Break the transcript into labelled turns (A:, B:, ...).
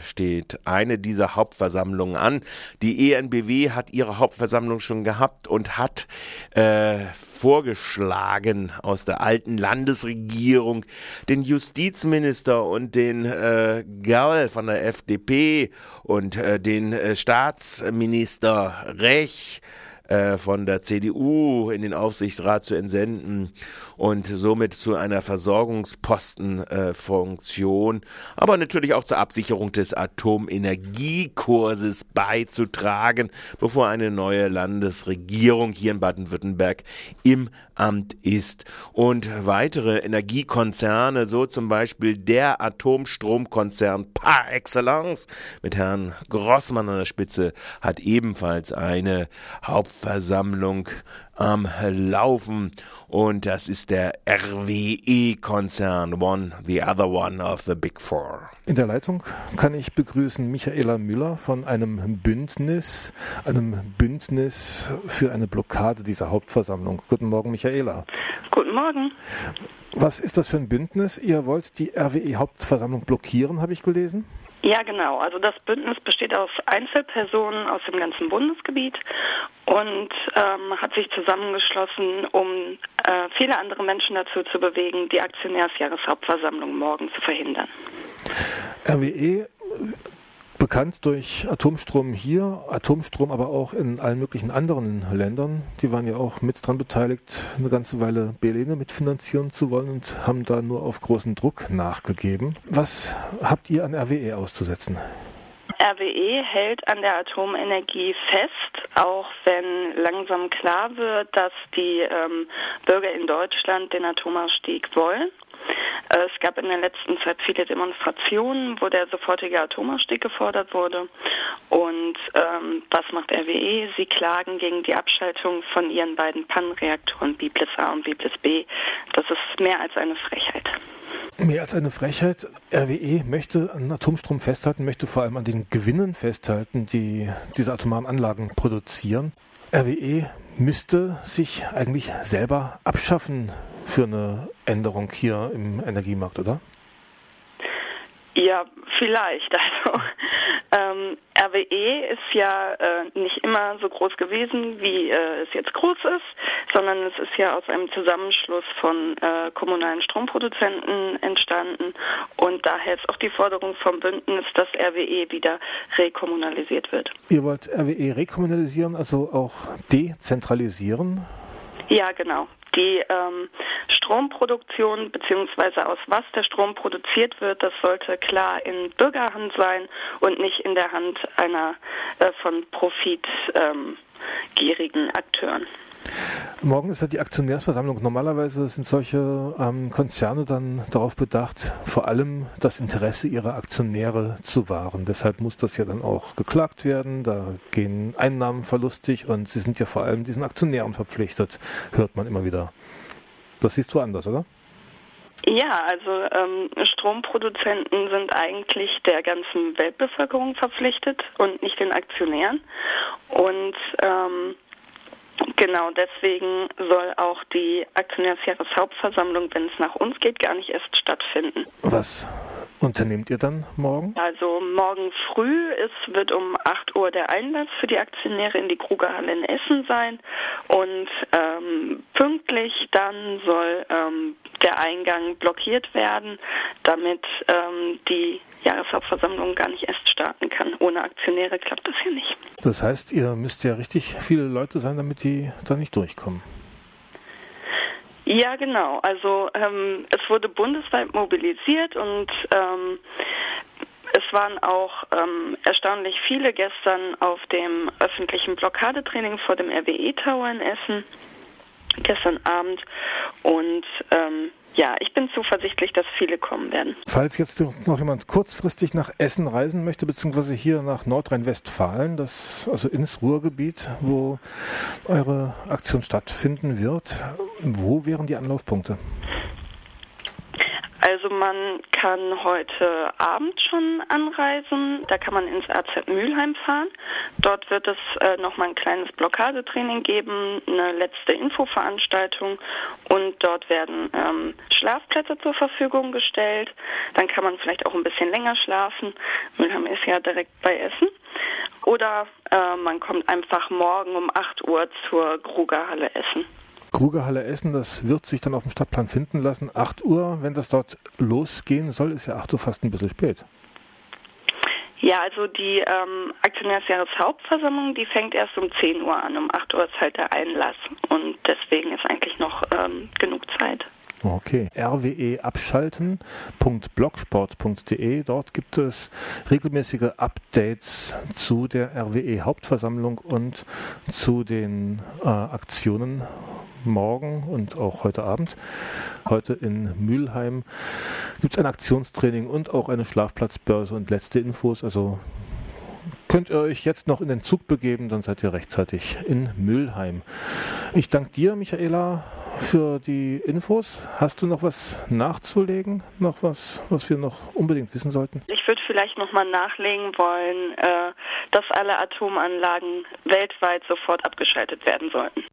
A: steht eine dieser Hauptversammlungen an. Die ENBW hat ihre Hauptversammlung schon gehabt und hat äh, vorgeschlagen aus der alten Landesregierung den Justizminister und den äh, Gaul von der FDP und äh, den äh, Staatsminister Rech äh, von der CDU in den Aufsichtsrat zu entsenden und somit zu einer Versorgungspostenfunktion, äh, aber natürlich auch zur Absicherung des Atomenergiekurses beizutragen, bevor eine neue Landesregierung hier in Baden-Württemberg im Amt ist. Und weitere Energiekonzerne, so zum Beispiel der Atomstromkonzern par excellence mit Herrn Grossmann an der Spitze, hat ebenfalls eine Hauptversammlung am Laufen und das ist der RWE-Konzern, one, the other one of the Big Four.
B: In der Leitung kann ich begrüßen Michaela Müller von einem Bündnis, einem Bündnis für eine Blockade dieser Hauptversammlung. Guten Morgen, Michaela.
C: Guten Morgen.
B: Was ist das für ein Bündnis? Ihr wollt die RWE-Hauptversammlung blockieren, habe ich gelesen?
C: Ja, genau. Also das Bündnis besteht aus Einzelpersonen aus dem ganzen Bundesgebiet und ähm, hat sich zusammengeschlossen, um äh, viele andere Menschen dazu zu bewegen, die Aktionärsjahreshauptversammlung morgen zu verhindern.
B: RWE bekannt durch Atomstrom hier, Atomstrom aber auch in allen möglichen anderen Ländern. Die waren ja auch mit dran beteiligt, eine ganze Weile Belene mitfinanzieren zu wollen und haben da nur auf großen Druck nachgegeben. Was habt ihr an RWE auszusetzen?
C: RWE hält an der Atomenergie fest, auch wenn langsam klar wird, dass die ähm, Bürger in Deutschland den Atomausstieg wollen. Äh, es gab in der letzten Zeit viele Demonstrationen, wo der sofortige Atomausstieg gefordert wurde. Und ähm, was macht RWE? Sie klagen gegen die Abschaltung von ihren beiden Pannenreaktoren Biblis A und Biblis B. Das ist mehr als eine Frechheit.
B: Mehr als eine Frechheit. RWE möchte an Atomstrom festhalten, möchte vor allem an den Gewinnen festhalten, die diese atomaren Anlagen produzieren. RWE müsste sich eigentlich selber abschaffen für eine Änderung hier im Energiemarkt, oder?
C: Ja, vielleicht. Also ähm, RWE ist ja äh, nicht immer so groß gewesen, wie äh, es jetzt groß ist, sondern es ist ja aus einem Zusammenschluss von äh, kommunalen Stromproduzenten entstanden und daher ist auch die Forderung vom Bündnis, dass RWE wieder rekommunalisiert wird.
B: Ihr wollt RWE rekommunalisieren, also auch dezentralisieren?
C: Ja, genau die ähm, Stromproduktion beziehungsweise aus was der Strom produziert wird, das sollte klar in Bürgerhand sein und nicht in der Hand einer äh, von profitgierigen ähm, Akteuren.
B: Morgen ist ja die Aktionärsversammlung. Normalerweise sind solche ähm, Konzerne dann darauf bedacht, vor allem das Interesse ihrer Aktionäre zu wahren. Deshalb muss das ja dann auch geklagt werden. Da gehen Einnahmen verlustig und sie sind ja vor allem diesen Aktionären verpflichtet, hört man immer wieder. Das siehst du anders, oder?
C: Ja, also ähm, Stromproduzenten sind eigentlich der ganzen Weltbevölkerung verpflichtet und nicht den Aktionären. Und ähm, Genau, deswegen soll auch die Aktionärsjahreshauptversammlung, wenn es nach uns geht, gar nicht erst stattfinden.
B: Was unternehmt ihr dann morgen?
C: Also morgen früh es wird um 8 Uhr der Einlass für die Aktionäre in die Krugerhalle in Essen sein und ähm, pünktlich dann soll ähm, der Eingang blockiert werden, damit ähm, die Jahreshauptversammlung gar nicht erst starten kann. Ohne Aktionäre klappt das hier nicht.
B: Das heißt, ihr müsst ja richtig viele Leute sein, damit die da nicht durchkommen.
C: Ja, genau. Also ähm, es wurde bundesweit mobilisiert und ähm, es waren auch ähm, erstaunlich viele gestern auf dem öffentlichen Blockadetraining vor dem RWE Tower in Essen gestern Abend und ähm, ja, ich bin zuversichtlich, dass viele kommen werden.
B: Falls jetzt noch jemand kurzfristig nach Essen reisen möchte, beziehungsweise hier nach Nordrhein-Westfalen, das also ins Ruhrgebiet, wo eure Aktion stattfinden wird, wo wären die Anlaufpunkte?
C: Also man kann heute Abend schon anreisen. Da kann man ins AZ Mülheim fahren. Dort wird es äh, nochmal ein kleines Blockadetraining geben, eine letzte Infoveranstaltung und dort werden ähm, Schlafplätze zur Verfügung gestellt. Dann kann man vielleicht auch ein bisschen länger schlafen. Mülheim ist ja direkt bei Essen. Oder äh, man kommt einfach morgen um 8 Uhr zur Grugerhalle Essen.
B: Krugerhalle Essen, das wird sich dann auf dem Stadtplan finden lassen. 8 Uhr, wenn das dort losgehen soll, ist ja 8 Uhr fast ein bisschen spät.
C: Ja, also die ähm, Aktionärsjahreshauptversammlung, die fängt erst um 10 Uhr an. Um 8 Uhr ist halt der Einlass und deswegen ist eigentlich noch ähm, genug Zeit.
B: Okay. rweabschalten.blogsport.de. Dort gibt es regelmäßige Updates zu der RWE Hauptversammlung und zu den äh, Aktionen morgen und auch heute Abend. Heute in Mülheim gibt es ein Aktionstraining und auch eine Schlafplatzbörse und letzte Infos. Also könnt ihr euch jetzt noch in den Zug begeben, dann seid ihr rechtzeitig in Mülheim. Ich danke dir, Michaela, für die Infos. Hast du noch was nachzulegen? Noch was, was wir noch unbedingt wissen sollten?
C: Ich würde vielleicht nochmal nachlegen wollen, äh, dass alle Atomanlagen weltweit sofort abgeschaltet werden sollten.